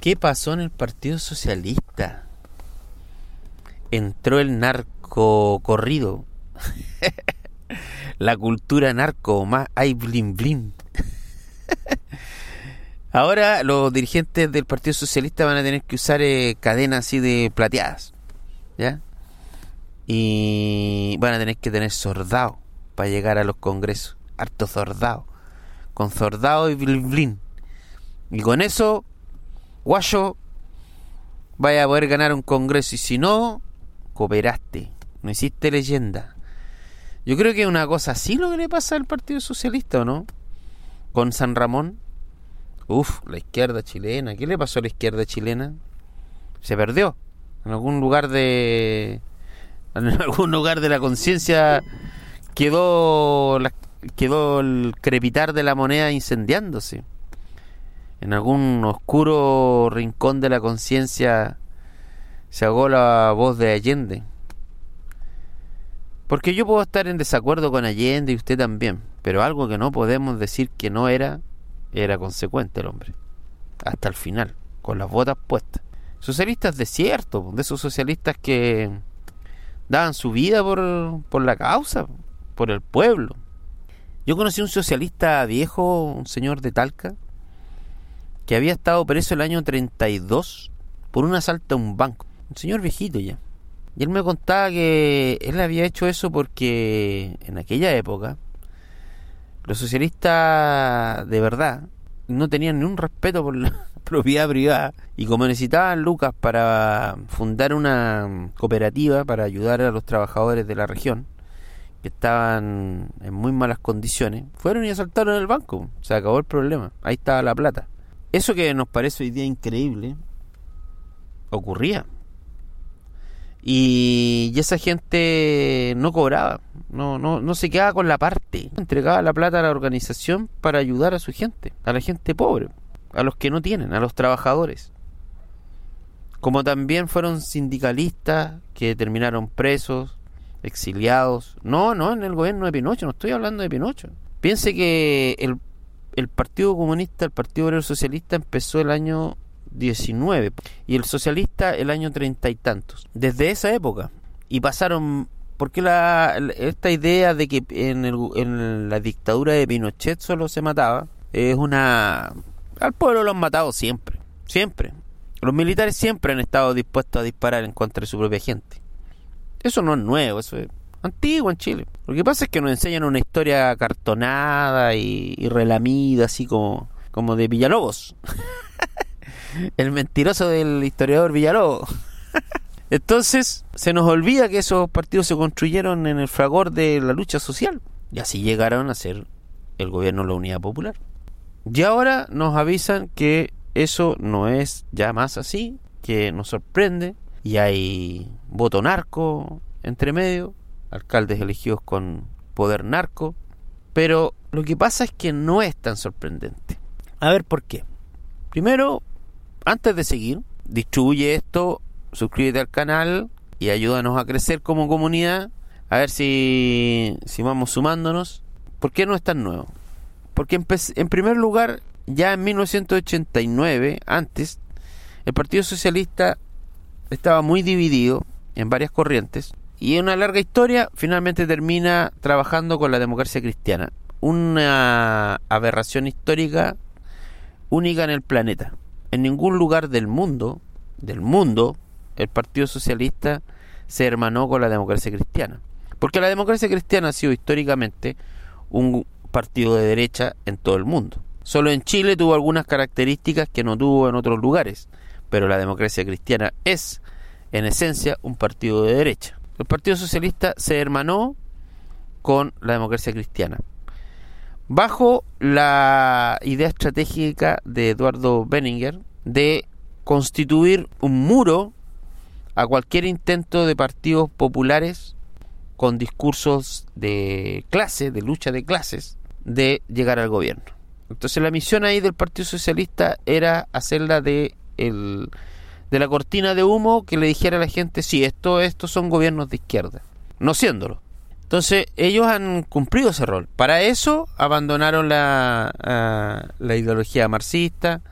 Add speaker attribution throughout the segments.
Speaker 1: ¿Qué pasó en el Partido Socialista? Entró el narco corrido. La cultura narco, más hay blin blin. Ahora los dirigentes del Partido Socialista van a tener que usar eh, cadenas así de plateadas. ¿Ya? Y van a tener que tener sordado para llegar a los congresos. Harto sordado. Con sordado y blin blin. Y con eso guayo, vaya a poder ganar un congreso y si no, cooperaste, no hiciste leyenda. Yo creo que es una cosa así lo que le pasa al Partido Socialista, ¿o no? Con San Ramón. Uf, la izquierda chilena. ¿Qué le pasó a la izquierda chilena? Se perdió. En algún lugar de... En algún lugar de la conciencia quedó, quedó el crepitar de la moneda incendiándose en algún oscuro rincón de la conciencia se ahogó la voz de Allende. Porque yo puedo estar en desacuerdo con Allende y usted también, pero algo que no podemos decir que no era, era consecuente el hombre. Hasta el final, con las botas puestas. Socialistas de cierto, de esos socialistas que daban su vida por, por la causa, por el pueblo. Yo conocí un socialista viejo, un señor de Talca, que había estado preso el año 32 por un asalto a un banco. Un señor viejito ya. Y él me contaba que él había hecho eso porque en aquella época los socialistas de verdad no tenían ni un respeto por la propiedad privada y como necesitaban lucas para fundar una cooperativa para ayudar a los trabajadores de la región que estaban en muy malas condiciones, fueron y asaltaron el banco. Se acabó el problema. Ahí estaba la plata. Eso que nos parece hoy día increíble ocurría. Y, esa gente no cobraba, no, no, no se quedaba con la parte, entregaba la plata a la organización para ayudar a su gente, a la gente pobre, a los que no tienen, a los trabajadores. Como también fueron sindicalistas que terminaron presos, exiliados. No, no, en el gobierno de Pinocho, no estoy hablando de Pinocho. Piense que el el Partido Comunista, el Partido Obrero Socialista empezó el año 19 y el socialista el año treinta y tantos. Desde esa época. Y pasaron... Porque la, esta idea de que en, en la dictadura de Pinochet solo se mataba es una... Al pueblo lo han matado siempre. Siempre. Los militares siempre han estado dispuestos a disparar en contra de su propia gente. Eso no es nuevo, eso es antiguo en Chile. Lo que pasa es que nos enseñan una historia cartonada y, relamida, así como, como de Villalobos. el mentiroso del historiador Villalobos. Entonces, se nos olvida que esos partidos se construyeron en el fragor de la lucha social. Y así llegaron a ser el gobierno de la Unidad Popular. Y ahora nos avisan que eso no es ya más así, que nos sorprende. Y hay voto narco entre medio alcaldes elegidos con poder narco, pero lo que pasa es que no es tan sorprendente. A ver por qué. Primero, antes de seguir, distribuye esto, suscríbete al canal y ayúdanos a crecer como comunidad. A ver si, si vamos sumándonos. ¿Por qué no es tan nuevo? Porque en primer lugar, ya en 1989, antes, el Partido Socialista estaba muy dividido en varias corrientes y una larga historia finalmente termina trabajando con la democracia cristiana. Una aberración histórica única en el planeta. En ningún lugar del mundo, del mundo, el Partido Socialista se hermanó con la democracia cristiana. Porque la democracia cristiana ha sido históricamente un partido de derecha en todo el mundo. Solo en Chile tuvo algunas características que no tuvo en otros lugares, pero la democracia cristiana es, en esencia, un partido de derecha el Partido Socialista se hermanó con la democracia cristiana. Bajo la idea estratégica de Eduardo Benninger de constituir un muro a cualquier intento de partidos populares con discursos de clase, de lucha de clases, de llegar al gobierno. Entonces la misión ahí del Partido Socialista era hacerla de el de la cortina de humo que le dijera a la gente, sí, esto, estos son gobiernos de izquierda, no siéndolo. Entonces, ellos han cumplido ese rol. Para eso abandonaron la, la ideología marxista,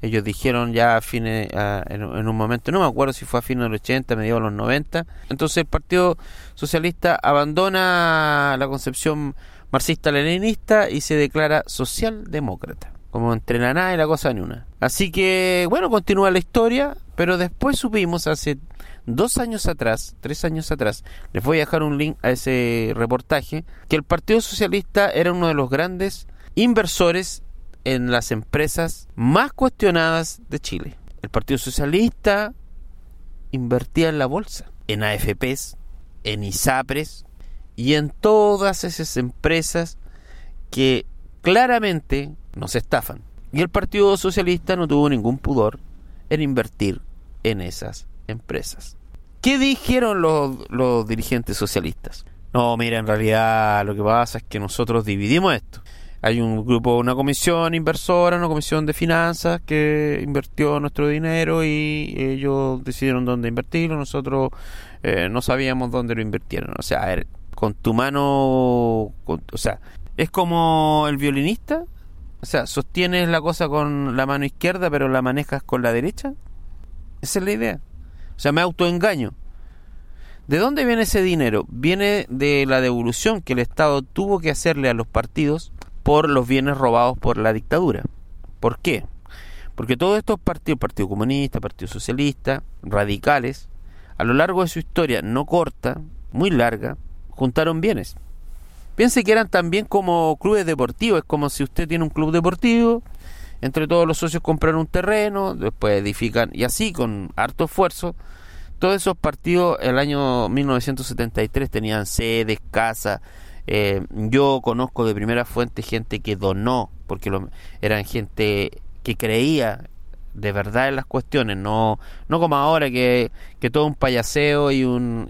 Speaker 1: Ellos dijeron ya a fines, en, un momento, no me acuerdo si fue a fines de los 80, mediados de los 90. Entonces el Partido Socialista abandona la concepción marxista-leninista y se declara socialdemócrata. Como entre la nada y la cosa ni una. Así que, bueno, continúa la historia, pero después supimos hace dos años atrás, tres años atrás, les voy a dejar un link a ese reportaje, que el Partido Socialista era uno de los grandes inversores en las empresas más cuestionadas de Chile. El Partido Socialista invertía en la bolsa, en AFPs, en ISAPRES y en todas esas empresas que claramente nos estafan. Y el Partido Socialista no tuvo ningún pudor en invertir en esas empresas. ¿Qué dijeron los, los dirigentes socialistas? No, mira, en realidad lo que pasa es que nosotros dividimos esto. Hay un grupo, una comisión inversora, una comisión de finanzas que invirtió nuestro dinero y ellos decidieron dónde invertirlo. Nosotros eh, no sabíamos dónde lo invirtieron. O sea, con tu mano, o sea, es como el violinista. O sea, sostienes la cosa con la mano izquierda, pero la manejas con la derecha. Esa es la idea. O sea, me autoengaño. ¿De dónde viene ese dinero? Viene de la devolución que el Estado tuvo que hacerle a los partidos por los bienes robados por la dictadura. ¿Por qué? Porque todos estos partidos, Partido Comunista, Partido Socialista, radicales, a lo largo de su historia no corta, muy larga, juntaron bienes. Piense que eran también como clubes deportivos, es como si usted tiene un club deportivo, entre todos los socios compran un terreno, después edifican, y así con harto esfuerzo, todos esos partidos el año 1973 tenían sedes, casas. Eh, yo conozco de primera fuente gente que donó, porque eran gente que creía de verdad en las cuestiones, no, no como ahora que, que todo un payaseo y, y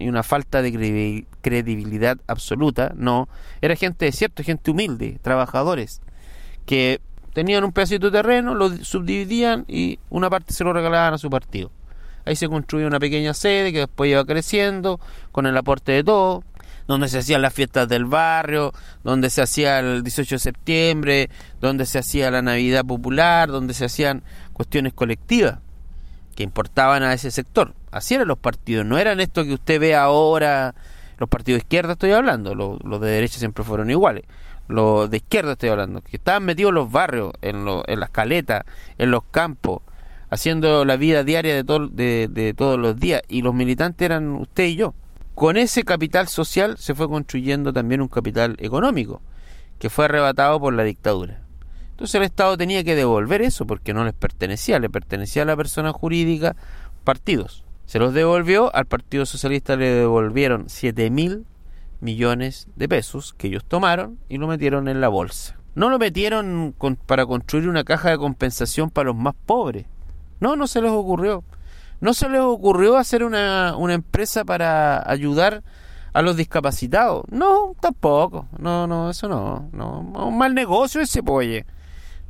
Speaker 1: una falta de credibilidad absoluta, no, era gente de cierto, gente humilde, trabajadores, que tenían un pedacito de terreno, lo subdividían y una parte se lo regalaban a su partido. Ahí se construía una pequeña sede que después iba creciendo con el aporte de todos, donde se hacían las fiestas del barrio, donde se hacía el 18 de septiembre, donde se hacía la Navidad popular, donde se hacían cuestiones colectivas que importaban a ese sector. Así eran los partidos, no eran esto que usted ve ahora, los partidos de izquierda estoy hablando, los de derecha siempre fueron iguales los de izquierda estoy hablando, que estaban metidos en los barrios, en, en las caletas, en los campos, haciendo la vida diaria de, todos los días, y los militantes eran usted y yo. Con ese capital social se fue construyendo también un capital económico, que fue arrebatado por la dictadura. Entonces el Estado tenía que devolver eso porque no les pertenecía, le pertenecía a la persona jurídica, partidos. Se los devolvió, al Partido Socialista le devolvieron siete mil millones de pesos que ellos tomaron y lo metieron en la bolsa. No lo metieron para construir una caja de compensación para los más pobres. No, no se les ocurrió. No se les ocurrió hacer una, una empresa para ayudar a los discapacitados. No, tampoco. No, no, eso no. no un mal negocio ese polle.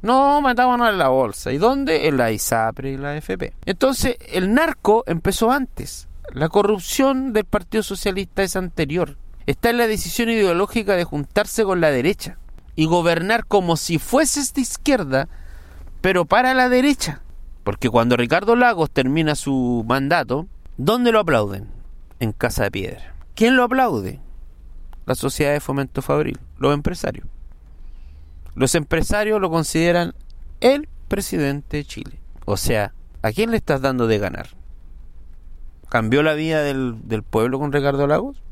Speaker 1: No, mataban a la bolsa. ¿Y dónde? En la ISAPRE y la FP. Entonces, el narco empezó antes. La corrupción del Partido Socialista es anterior está en la decisión ideológica de juntarse con la derecha y gobernar como si fueses de izquierda, pero para la derecha. Porque cuando Ricardo Lagos termina su mandato, ¿dónde lo aplauden? En Casa de Piedra. ¿Quién lo aplaude? La Sociedad de Fomento Fabril, los empresarios. Los empresarios lo consideran el presidente de Chile. O sea, ¿a quién le estás dando de ganar? ¿Cambió la vida del, del pueblo con Ricardo Lagos?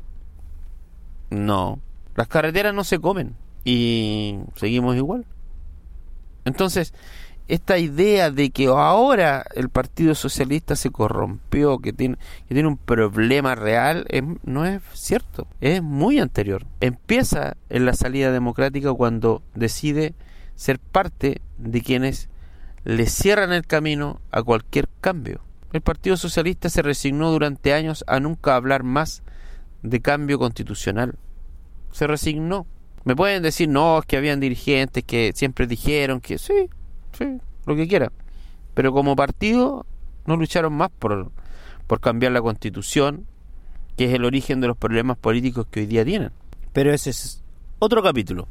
Speaker 1: No, las carreteras no se comen y seguimos igual. Entonces, esta idea de que ahora el Partido Socialista se corrompió, que tiene, que tiene un problema real, no es cierto, es muy anterior. Empieza en la salida democrática cuando decide ser parte de quienes le cierran el camino a cualquier cambio. El Partido Socialista se resignó durante años a nunca hablar más de cambio constitucional. Se resignó. Me pueden decir, no, que habían dirigentes que siempre dijeron que sí, sí, lo que quiera. Pero como partido no lucharon más por, por cambiar la constitución, que es el origen de los problemas políticos que hoy día tienen. Pero ese es otro capítulo.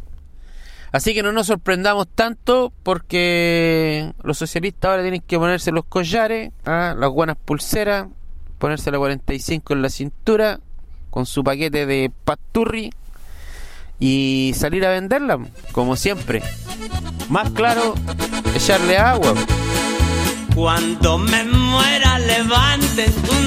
Speaker 1: Así que no nos sorprendamos tanto porque los socialistas ahora tienen que ponerse los collares, ¿ah? las buenas pulseras, ponerse la 45 en la cintura con su paquete de paturri y salir a venderla, como siempre. Más claro, echarle agua.
Speaker 2: Cuando me muera levanten una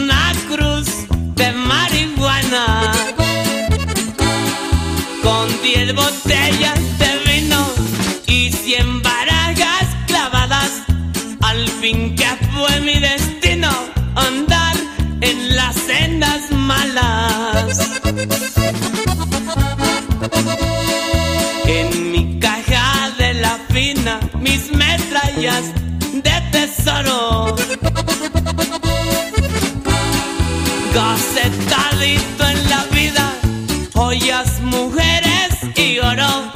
Speaker 2: de tesoro. Gacetadito en la vida, joyas, mujeres y oro.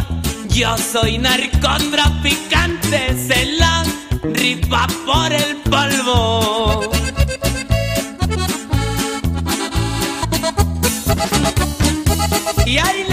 Speaker 2: Yo soy narcotraficante, se la rifa por el polvo. Y hay